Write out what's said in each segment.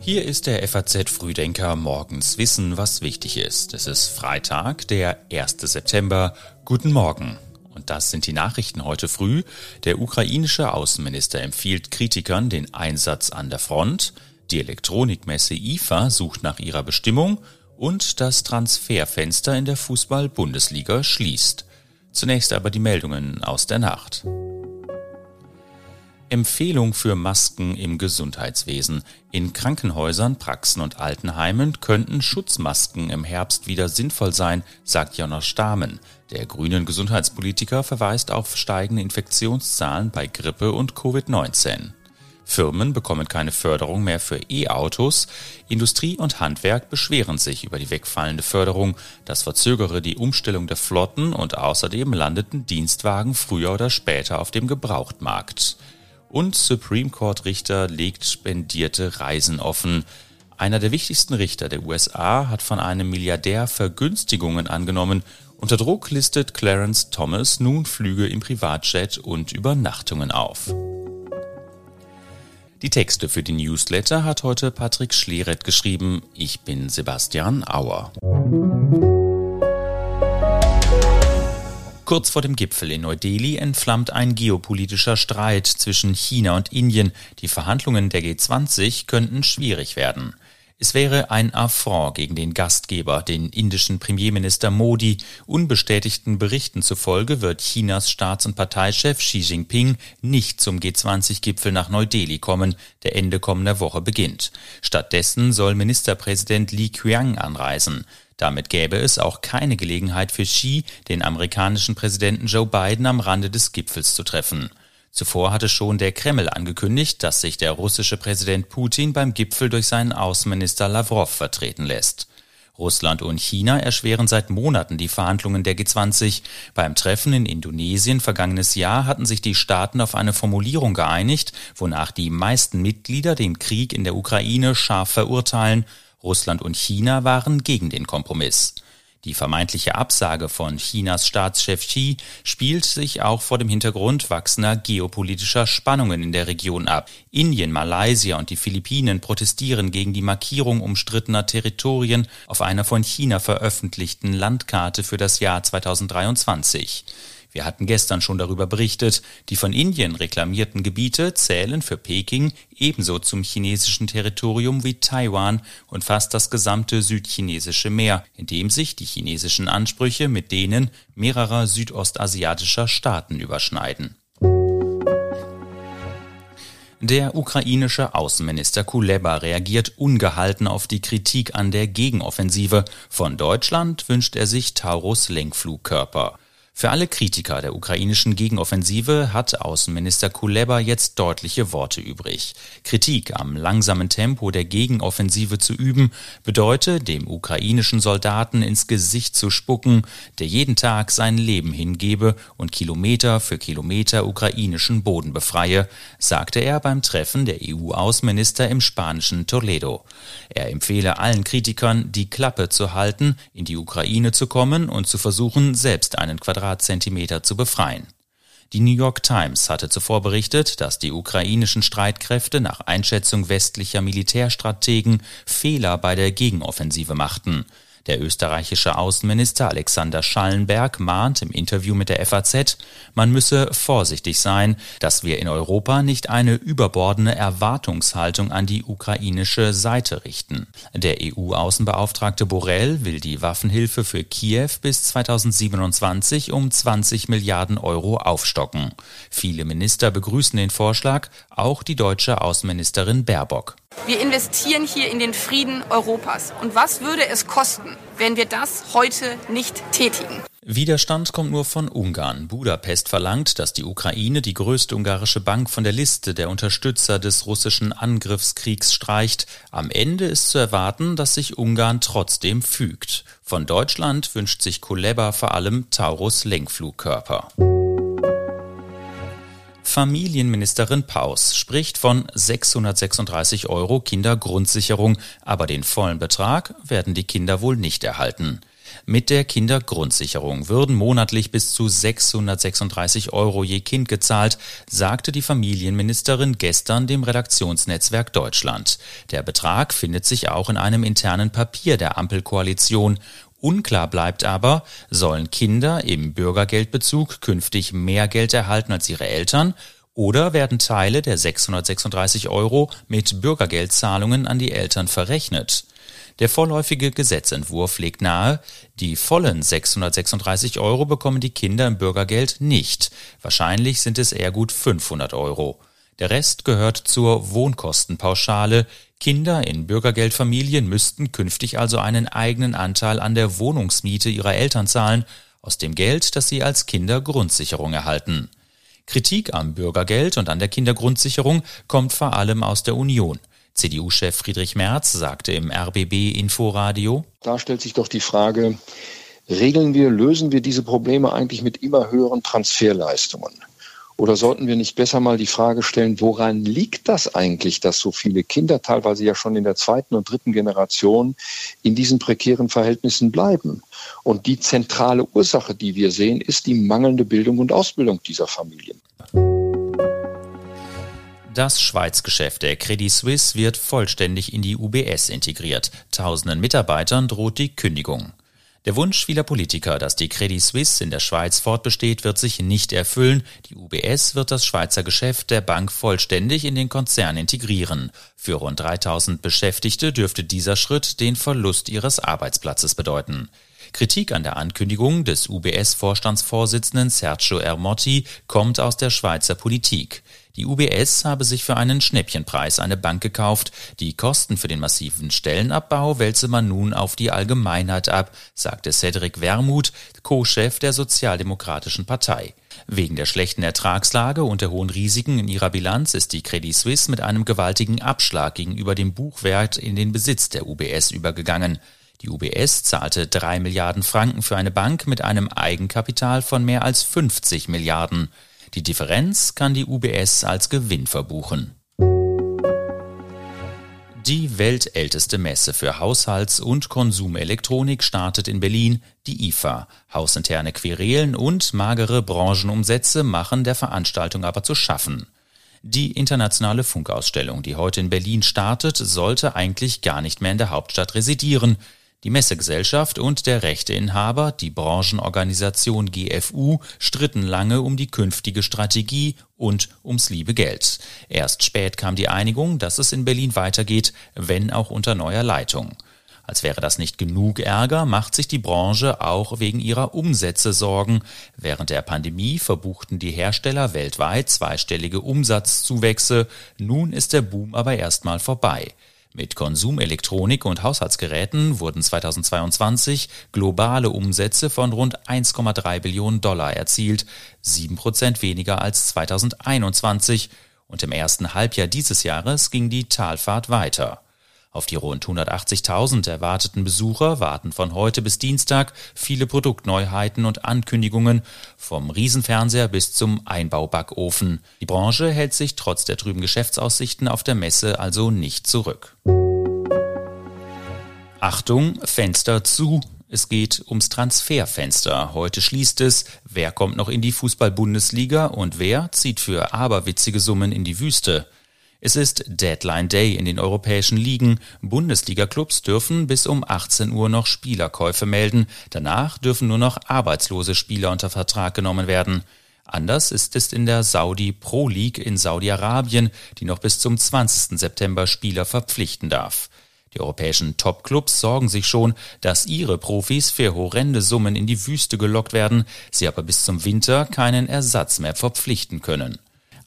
Hier ist der FAZ Frühdenker morgens Wissen, was wichtig ist. Es ist Freitag, der 1. September. Guten Morgen. Und das sind die Nachrichten heute früh. Der ukrainische Außenminister empfiehlt Kritikern den Einsatz an der Front. Die Elektronikmesse IFA sucht nach ihrer Bestimmung und das Transferfenster in der Fußball-Bundesliga schließt. Zunächst aber die Meldungen aus der Nacht. Empfehlung für Masken im Gesundheitswesen. In Krankenhäusern, Praxen und Altenheimen könnten Schutzmasken im Herbst wieder sinnvoll sein, sagt Jonas Stamen. Der grünen Gesundheitspolitiker verweist auf steigende Infektionszahlen bei Grippe und Covid-19. Firmen bekommen keine Förderung mehr für E-Autos. Industrie und Handwerk beschweren sich über die wegfallende Förderung. Das verzögere die Umstellung der Flotten und außerdem landeten Dienstwagen früher oder später auf dem Gebrauchtmarkt und Supreme Court Richter legt spendierte Reisen offen. Einer der wichtigsten Richter der USA hat von einem Milliardär Vergünstigungen angenommen. Unter Druck listet Clarence Thomas nun Flüge im Privatjet und Übernachtungen auf. Die Texte für die Newsletter hat heute Patrick Schleret geschrieben. Ich bin Sebastian Auer. Kurz vor dem Gipfel in Neu-Delhi entflammt ein geopolitischer Streit zwischen China und Indien. Die Verhandlungen der G20 könnten schwierig werden. Es wäre ein Affront gegen den Gastgeber, den indischen Premierminister Modi. Unbestätigten Berichten zufolge wird Chinas Staats- und Parteichef Xi Jinping nicht zum G20-Gipfel nach Neu-Delhi kommen, der Ende kommender Woche beginnt. Stattdessen soll Ministerpräsident Li Qiang anreisen. Damit gäbe es auch keine Gelegenheit für Xi, den amerikanischen Präsidenten Joe Biden am Rande des Gipfels zu treffen. Zuvor hatte schon der Kreml angekündigt, dass sich der russische Präsident Putin beim Gipfel durch seinen Außenminister Lavrov vertreten lässt. Russland und China erschweren seit Monaten die Verhandlungen der G20. Beim Treffen in Indonesien vergangenes Jahr hatten sich die Staaten auf eine Formulierung geeinigt, wonach die meisten Mitglieder den Krieg in der Ukraine scharf verurteilen Russland und China waren gegen den Kompromiss. Die vermeintliche Absage von Chinas Staatschef Xi spielt sich auch vor dem Hintergrund wachsender geopolitischer Spannungen in der Region ab. Indien, Malaysia und die Philippinen protestieren gegen die Markierung umstrittener Territorien auf einer von China veröffentlichten Landkarte für das Jahr 2023. Wir hatten gestern schon darüber berichtet, die von Indien reklamierten Gebiete zählen für Peking ebenso zum chinesischen Territorium wie Taiwan und fast das gesamte südchinesische Meer, in dem sich die chinesischen Ansprüche mit denen mehrerer südostasiatischer Staaten überschneiden. Der ukrainische Außenminister Kuleba reagiert ungehalten auf die Kritik an der Gegenoffensive. Von Deutschland wünscht er sich Taurus Lenkflugkörper. Für alle Kritiker der ukrainischen Gegenoffensive hat Außenminister Kuleba jetzt deutliche Worte übrig. Kritik am langsamen Tempo der Gegenoffensive zu üben, bedeutet, dem ukrainischen Soldaten ins Gesicht zu spucken, der jeden Tag sein Leben hingebe und Kilometer für Kilometer ukrainischen Boden befreie, sagte er beim Treffen der EU-Außenminister im spanischen Toledo. Er empfehle allen Kritikern, die Klappe zu halten, in die Ukraine zu kommen und zu versuchen, selbst einen Quadrat Quadratzentimeter zu befreien. Die New York Times hatte zuvor berichtet, dass die ukrainischen Streitkräfte nach Einschätzung westlicher Militärstrategen Fehler bei der Gegenoffensive machten. Der österreichische Außenminister Alexander Schallenberg mahnt im Interview mit der FAZ, man müsse vorsichtig sein, dass wir in Europa nicht eine überbordene Erwartungshaltung an die ukrainische Seite richten. Der EU-Außenbeauftragte Borrell will die Waffenhilfe für Kiew bis 2027 um 20 Milliarden Euro aufstocken. Viele Minister begrüßen den Vorschlag, auch die deutsche Außenministerin Baerbock. Wir investieren hier in den Frieden Europas. Und was würde es kosten, wenn wir das heute nicht tätigen? Widerstand kommt nur von Ungarn. Budapest verlangt, dass die Ukraine die größte ungarische Bank von der Liste der Unterstützer des russischen Angriffskriegs streicht. Am Ende ist zu erwarten, dass sich Ungarn trotzdem fügt. Von Deutschland wünscht sich Kuleba vor allem Taurus Lenkflugkörper. Familienministerin Paus spricht von 636 Euro Kindergrundsicherung, aber den vollen Betrag werden die Kinder wohl nicht erhalten. Mit der Kindergrundsicherung würden monatlich bis zu 636 Euro je Kind gezahlt, sagte die Familienministerin gestern dem Redaktionsnetzwerk Deutschland. Der Betrag findet sich auch in einem internen Papier der Ampelkoalition. Unklar bleibt aber, sollen Kinder im Bürgergeldbezug künftig mehr Geld erhalten als ihre Eltern oder werden Teile der 636 Euro mit Bürgergeldzahlungen an die Eltern verrechnet? Der vorläufige Gesetzentwurf legt nahe, die vollen 636 Euro bekommen die Kinder im Bürgergeld nicht. Wahrscheinlich sind es eher gut 500 Euro. Der Rest gehört zur Wohnkostenpauschale. Kinder in Bürgergeldfamilien müssten künftig also einen eigenen Anteil an der Wohnungsmiete ihrer Eltern zahlen, aus dem Geld, das sie als Kindergrundsicherung erhalten. Kritik am Bürgergeld und an der Kindergrundsicherung kommt vor allem aus der Union. CDU-Chef Friedrich Merz sagte im RBB Inforadio, Da stellt sich doch die Frage, regeln wir, lösen wir diese Probleme eigentlich mit immer höheren Transferleistungen? Oder sollten wir nicht besser mal die Frage stellen, woran liegt das eigentlich, dass so viele Kinder, teilweise ja schon in der zweiten und dritten Generation, in diesen prekären Verhältnissen bleiben? Und die zentrale Ursache, die wir sehen, ist die mangelnde Bildung und Ausbildung dieser Familien. Das Schweizgeschäft der Credit Suisse wird vollständig in die UBS integriert. Tausenden Mitarbeitern droht die Kündigung. Der Wunsch vieler Politiker, dass die Credit Suisse in der Schweiz fortbesteht, wird sich nicht erfüllen. Die UBS wird das Schweizer Geschäft der Bank vollständig in den Konzern integrieren. Für rund 3000 Beschäftigte dürfte dieser Schritt den Verlust ihres Arbeitsplatzes bedeuten. Kritik an der Ankündigung des UBS-Vorstandsvorsitzenden Sergio Ermotti kommt aus der Schweizer Politik. Die UBS habe sich für einen Schnäppchenpreis eine Bank gekauft. Die Kosten für den massiven Stellenabbau wälze man nun auf die Allgemeinheit ab, sagte Cedric Wermuth, Co-Chef der Sozialdemokratischen Partei. Wegen der schlechten Ertragslage und der hohen Risiken in ihrer Bilanz ist die Credit Suisse mit einem gewaltigen Abschlag gegenüber dem Buchwert in den Besitz der UBS übergegangen. Die UBS zahlte drei Milliarden Franken für eine Bank mit einem Eigenkapital von mehr als 50 Milliarden. Die Differenz kann die UBS als Gewinn verbuchen. Die weltälteste Messe für Haushalts- und Konsumelektronik startet in Berlin, die IFA. Hausinterne Querelen und magere Branchenumsätze machen der Veranstaltung aber zu schaffen. Die internationale Funkausstellung, die heute in Berlin startet, sollte eigentlich gar nicht mehr in der Hauptstadt residieren. Die Messegesellschaft und der Rechteinhaber, die Branchenorganisation GFU, stritten lange um die künftige Strategie und ums liebe Geld. Erst spät kam die Einigung, dass es in Berlin weitergeht, wenn auch unter neuer Leitung. Als wäre das nicht genug Ärger, macht sich die Branche auch wegen ihrer Umsätze Sorgen. Während der Pandemie verbuchten die Hersteller weltweit zweistellige Umsatzzuwächse. Nun ist der Boom aber erstmal vorbei. Mit Konsumelektronik und Haushaltsgeräten wurden 2022 globale Umsätze von rund 1,3 Billionen Dollar erzielt, sieben Prozent weniger als 2021. Und im ersten Halbjahr dieses Jahres ging die Talfahrt weiter. Auf die rund 180.000 erwarteten Besucher warten von heute bis Dienstag viele Produktneuheiten und Ankündigungen, vom Riesenfernseher bis zum Einbaubackofen. Die Branche hält sich trotz der trüben Geschäftsaussichten auf der Messe also nicht zurück. Achtung, Fenster zu. Es geht ums Transferfenster. Heute schließt es. Wer kommt noch in die Fußball-Bundesliga und wer zieht für aberwitzige Summen in die Wüste? Es ist Deadline Day in den europäischen Ligen. Bundesliga-Clubs dürfen bis um 18 Uhr noch Spielerkäufe melden. Danach dürfen nur noch arbeitslose Spieler unter Vertrag genommen werden. Anders ist es in der Saudi Pro League in Saudi-Arabien, die noch bis zum 20. September Spieler verpflichten darf. Die europäischen Top-Clubs sorgen sich schon, dass ihre Profis für horrende Summen in die Wüste gelockt werden, sie aber bis zum Winter keinen Ersatz mehr verpflichten können.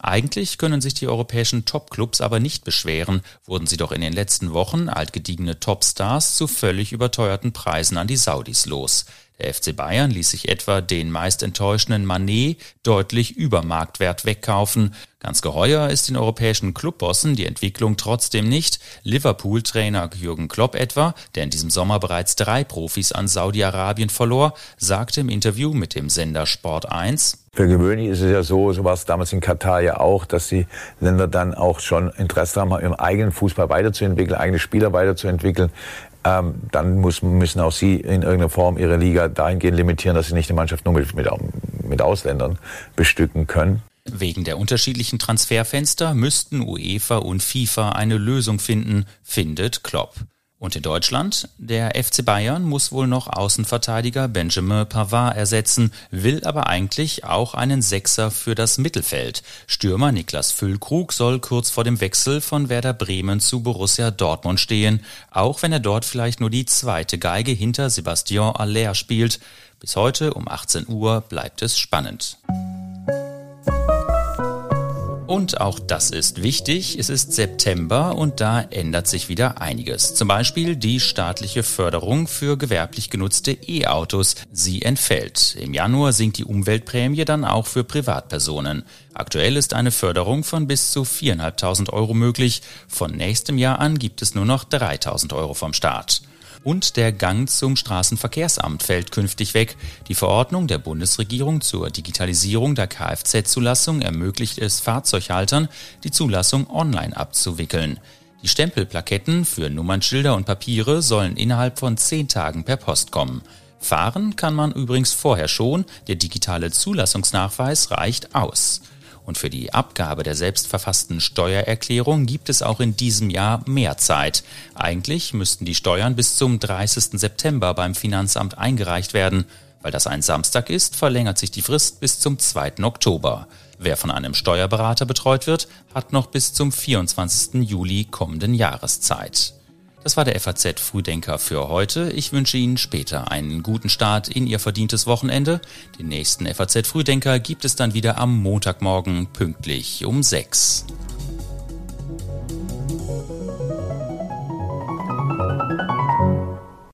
Eigentlich können sich die europäischen Topclubs aber nicht beschweren, wurden sie doch in den letzten Wochen altgediegene Topstars zu völlig überteuerten Preisen an die Saudis los. Der FC Bayern ließ sich etwa den meist enttäuschenden Manet deutlich über Marktwert wegkaufen. Ganz geheuer ist den europäischen Clubbossen die Entwicklung trotzdem nicht. Liverpool-Trainer Jürgen Klopp etwa, der in diesem Sommer bereits drei Profis an Saudi-Arabien verlor, sagte im Interview mit dem Sender Sport 1, für gewöhnlich ist es ja so, so war es damals in Katar ja auch, dass die Länder dann auch schon Interesse haben, ihren eigenen Fußball weiterzuentwickeln, eigene Spieler weiterzuentwickeln. Ähm, dann muss, müssen auch sie in irgendeiner Form ihre Liga dahingehend limitieren, dass sie nicht die Mannschaft nur mit, mit, mit Ausländern bestücken können. Wegen der unterschiedlichen Transferfenster müssten UEFA und FIFA eine Lösung finden, findet Klopp. Und in Deutschland? Der FC Bayern muss wohl noch Außenverteidiger Benjamin Pavard ersetzen, will aber eigentlich auch einen Sechser für das Mittelfeld. Stürmer Niklas Füllkrug soll kurz vor dem Wechsel von Werder Bremen zu Borussia Dortmund stehen, auch wenn er dort vielleicht nur die zweite Geige hinter Sebastian Aller spielt. Bis heute um 18 Uhr bleibt es spannend. Und auch das ist wichtig. Es ist September und da ändert sich wieder einiges. Zum Beispiel die staatliche Förderung für gewerblich genutzte E-Autos. Sie entfällt. Im Januar sinkt die Umweltprämie dann auch für Privatpersonen. Aktuell ist eine Förderung von bis zu 4.500 Euro möglich. Von nächstem Jahr an gibt es nur noch 3.000 Euro vom Staat und der Gang zum Straßenverkehrsamt fällt künftig weg. Die Verordnung der Bundesregierung zur Digitalisierung der Kfz-Zulassung ermöglicht es Fahrzeughaltern, die Zulassung online abzuwickeln. Die Stempelplaketten für Nummernschilder und Papiere sollen innerhalb von zehn Tagen per Post kommen. Fahren kann man übrigens vorher schon, der digitale Zulassungsnachweis reicht aus. Und für die Abgabe der selbstverfassten Steuererklärung gibt es auch in diesem Jahr mehr Zeit. Eigentlich müssten die Steuern bis zum 30. September beim Finanzamt eingereicht werden. Weil das ein Samstag ist, verlängert sich die Frist bis zum 2. Oktober. Wer von einem Steuerberater betreut wird, hat noch bis zum 24. Juli kommenden Jahres Zeit. Das war der FAZ Frühdenker für heute. Ich wünsche Ihnen später einen guten Start in Ihr verdientes Wochenende. Den nächsten FAZ Frühdenker gibt es dann wieder am Montagmorgen pünktlich um 6.